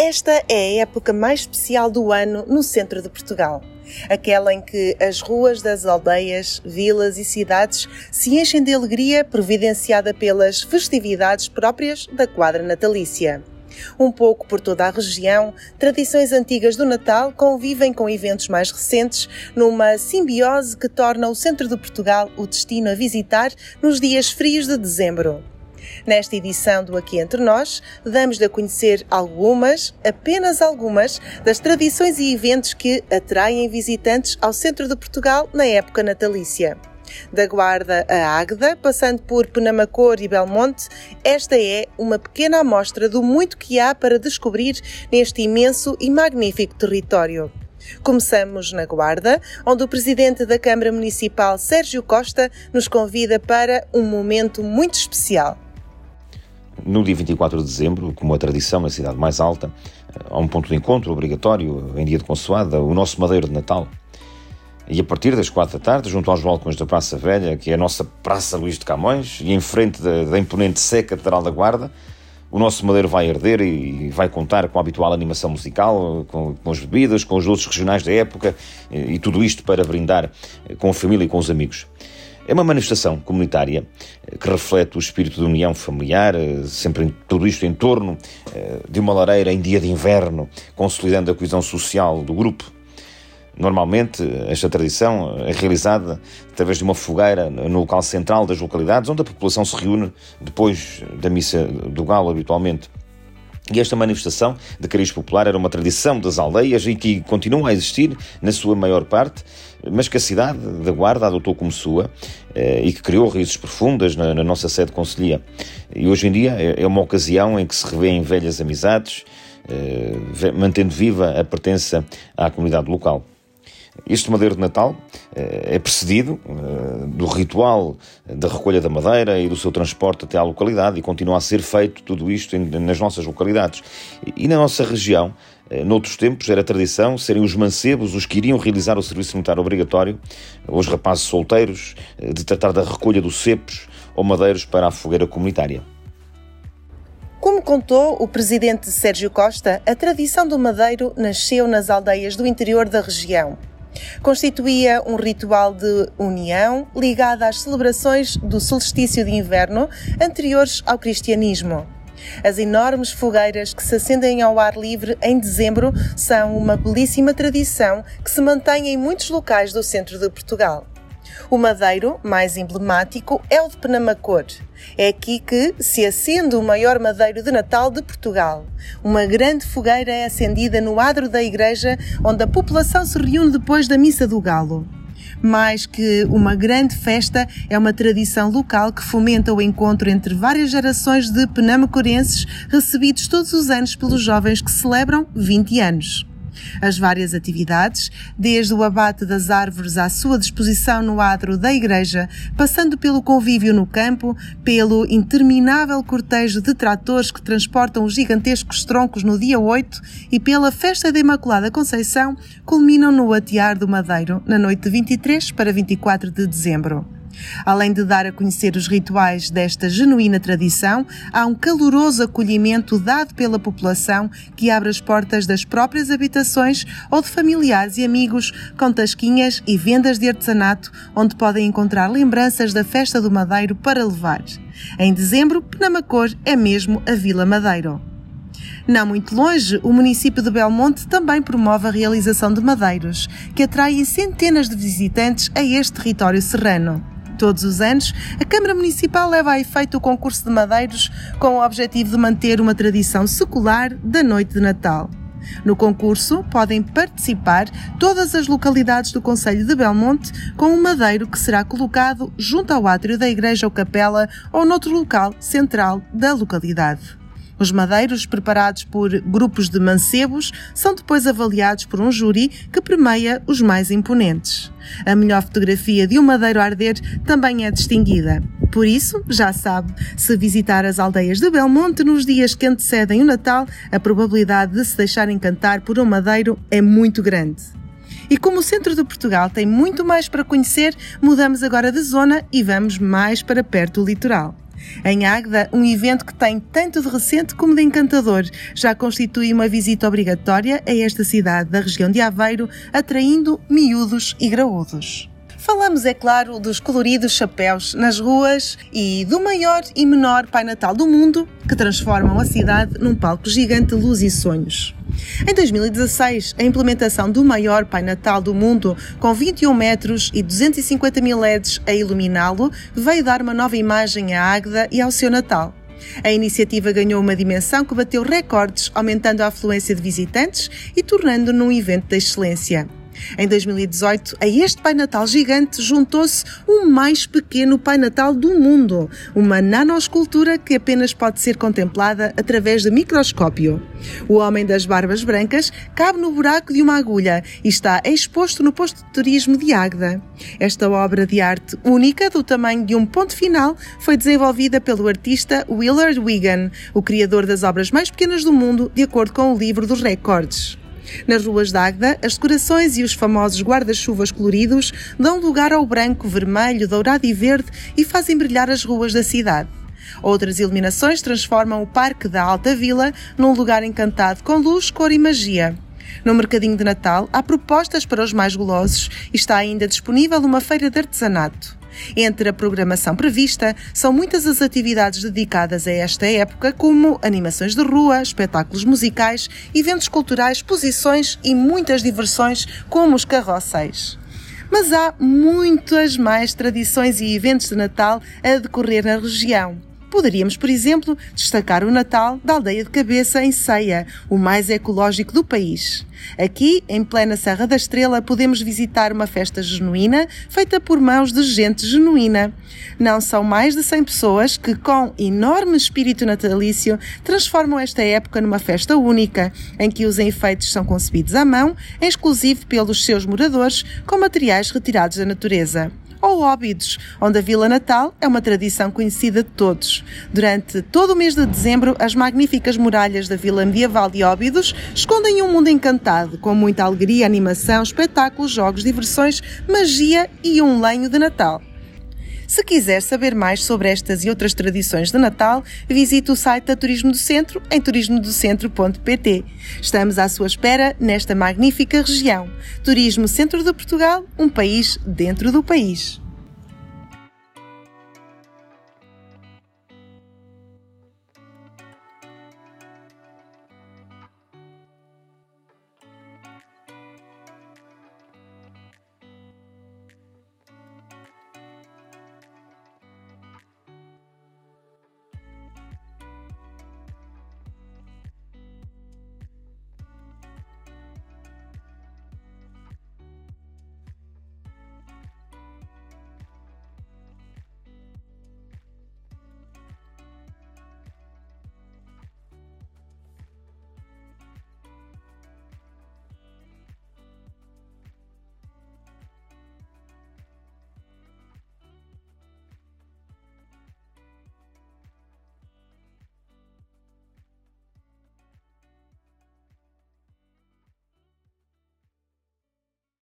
Esta é a época mais especial do ano no centro de Portugal. Aquela em que as ruas das aldeias, vilas e cidades se enchem de alegria providenciada pelas festividades próprias da quadra natalícia. Um pouco por toda a região, tradições antigas do Natal convivem com eventos mais recentes numa simbiose que torna o centro de Portugal o destino a visitar nos dias frios de dezembro. Nesta edição do Aqui Entre Nós, damos-lhe a conhecer algumas, apenas algumas, das tradições e eventos que atraem visitantes ao centro de Portugal na época natalícia. Da Guarda a Águeda, passando por Penamacor e Belmonte, esta é uma pequena amostra do muito que há para descobrir neste imenso e magnífico território. Começamos na Guarda, onde o presidente da Câmara Municipal, Sérgio Costa, nos convida para um momento muito especial. No dia 24 de dezembro, como a tradição na cidade mais alta, há um ponto de encontro obrigatório em dia de consoada, o nosso Madeiro de Natal. E a partir das quatro da tarde, junto aos balcões da Praça Velha, que é a nossa Praça Luís de Camões, e em frente da, da imponente Sé Catedral da Guarda, o nosso Madeiro vai arder e vai contar com a habitual animação musical, com, com as bebidas, com os doces regionais da época, e tudo isto para brindar com a família e com os amigos. É uma manifestação comunitária eh, que reflete o espírito de união familiar, eh, sempre tudo isto em torno eh, de uma lareira em dia de inverno, consolidando a coesão social do grupo. Normalmente, esta tradição é realizada através de uma fogueira no local central das localidades, onde a população se reúne depois da missa do galo, habitualmente. E esta manifestação de cariz popular era uma tradição das aldeias e que continua a existir na sua maior parte, mas que a cidade da Guarda adotou como sua eh, e que criou raízes profundas na, na nossa sede conselhia. E hoje em dia é, é uma ocasião em que se revêem velhas amizades, eh, mantendo viva a pertença à comunidade local. Este madeiro de Natal eh, é precedido eh, do ritual da recolha da madeira e do seu transporte até à localidade e continua a ser feito tudo isto nas nossas localidades. E na nossa região, eh, noutros tempos, era tradição serem os mancebos os que iriam realizar o serviço militar obrigatório, os rapazes solteiros, de tratar da recolha dos cepos ou madeiros para a fogueira comunitária. Como contou o presidente Sérgio Costa, a tradição do madeiro nasceu nas aldeias do interior da região. Constituía um ritual de união ligado às celebrações do solstício de inverno anteriores ao cristianismo. As enormes fogueiras que se acendem ao ar livre em dezembro são uma belíssima tradição que se mantém em muitos locais do centro de Portugal. O madeiro mais emblemático é o de Penamacor. É aqui que se acende o maior madeiro de Natal de Portugal. Uma grande fogueira é acendida no adro da igreja, onde a população se reúne depois da Missa do Galo. Mais que uma grande festa, é uma tradição local que fomenta o encontro entre várias gerações de penamacorenses recebidos todos os anos pelos jovens que celebram 20 anos. As várias atividades, desde o abate das árvores à sua disposição no adro da igreja, passando pelo convívio no campo, pelo interminável cortejo de tratores que transportam os gigantescos troncos no dia 8 e pela festa da Imaculada Conceição, culminam no atear do Madeiro na noite de 23 para 24 de dezembro. Além de dar a conhecer os rituais desta genuína tradição, há um caloroso acolhimento dado pela população que abre as portas das próprias habitações ou de familiares e amigos com tasquinhas e vendas de artesanato onde podem encontrar lembranças da festa do Madeiro para levar. Em dezembro, Penamacor é mesmo a Vila Madeiro. Não muito longe, o município de Belmonte também promove a realização de madeiros, que atraem centenas de visitantes a este território serrano. Todos os anos, a Câmara Municipal leva a efeito o concurso de madeiros com o objetivo de manter uma tradição secular da noite de Natal. No concurso podem participar todas as localidades do Conselho de Belmonte com um madeiro que será colocado junto ao átrio da igreja ou capela ou noutro local central da localidade. Os madeiros, preparados por grupos de mancebos, são depois avaliados por um júri que premia os mais imponentes. A melhor fotografia de um madeiro arder também é distinguida. Por isso, já sabe, se visitar as aldeias de Belmonte nos dias que antecedem o Natal, a probabilidade de se deixar encantar por um madeiro é muito grande. E como o centro de Portugal tem muito mais para conhecer, mudamos agora de zona e vamos mais para perto do litoral. Em Águeda, um evento que tem tanto de recente como de encantador, já constitui uma visita obrigatória a esta cidade da região de Aveiro, atraindo miúdos e graúdos. Falamos, é claro, dos coloridos chapéus nas ruas e do maior e menor Pai Natal do mundo que transformam a cidade num palco gigante de luz e sonhos. Em 2016, a implementação do maior Pai Natal do mundo, com 21 metros e 250 mil LEDs a iluminá-lo, veio dar uma nova imagem à Águeda e ao seu Natal. A iniciativa ganhou uma dimensão que bateu recordes, aumentando a afluência de visitantes e tornando no um evento de excelência. Em 2018, a este Pai Natal gigante juntou-se o mais pequeno Pai Natal do mundo, uma nanoscultura que apenas pode ser contemplada através de microscópio. O Homem das Barbas Brancas cabe no buraco de uma agulha e está exposto no posto de turismo de Águeda. Esta obra de arte única, do tamanho de um ponto final, foi desenvolvida pelo artista Willard Wigan, o criador das obras mais pequenas do mundo, de acordo com o livro dos recordes. Nas ruas de Águeda, as decorações e os famosos guarda-chuvas coloridos dão lugar ao branco, vermelho, dourado e verde e fazem brilhar as ruas da cidade. Outras iluminações transformam o Parque da Alta Vila num lugar encantado com luz, cor e magia. No Mercadinho de Natal há propostas para os mais golosos e está ainda disponível uma feira de artesanato. Entre a programação prevista, são muitas as atividades dedicadas a esta época, como animações de rua, espetáculos musicais, eventos culturais, exposições e muitas diversões, como os carrosséis. Mas há muitas mais tradições e eventos de Natal a decorrer na região. Poderíamos, por exemplo, destacar o Natal da Aldeia de Cabeça em Ceia, o mais ecológico do país. Aqui, em plena Serra da Estrela, podemos visitar uma festa genuína feita por mãos de gente genuína. Não são mais de 100 pessoas que, com enorme espírito natalício, transformam esta época numa festa única, em que os enfeites são concebidos à mão, exclusivo pelos seus moradores, com materiais retirados da natureza ou Óbidos, onde a Vila Natal é uma tradição conhecida de todos. Durante todo o mês de dezembro, as magníficas muralhas da Vila Medieval de Óbidos escondem um mundo encantado, com muita alegria, animação, espetáculos, jogos, diversões, magia e um lenho de Natal. Se quiser saber mais sobre estas e outras tradições de Natal, visite o site da Turismo do Centro em turismodocentro.pt. Estamos à sua espera nesta magnífica região. Turismo Centro de Portugal, um país dentro do país.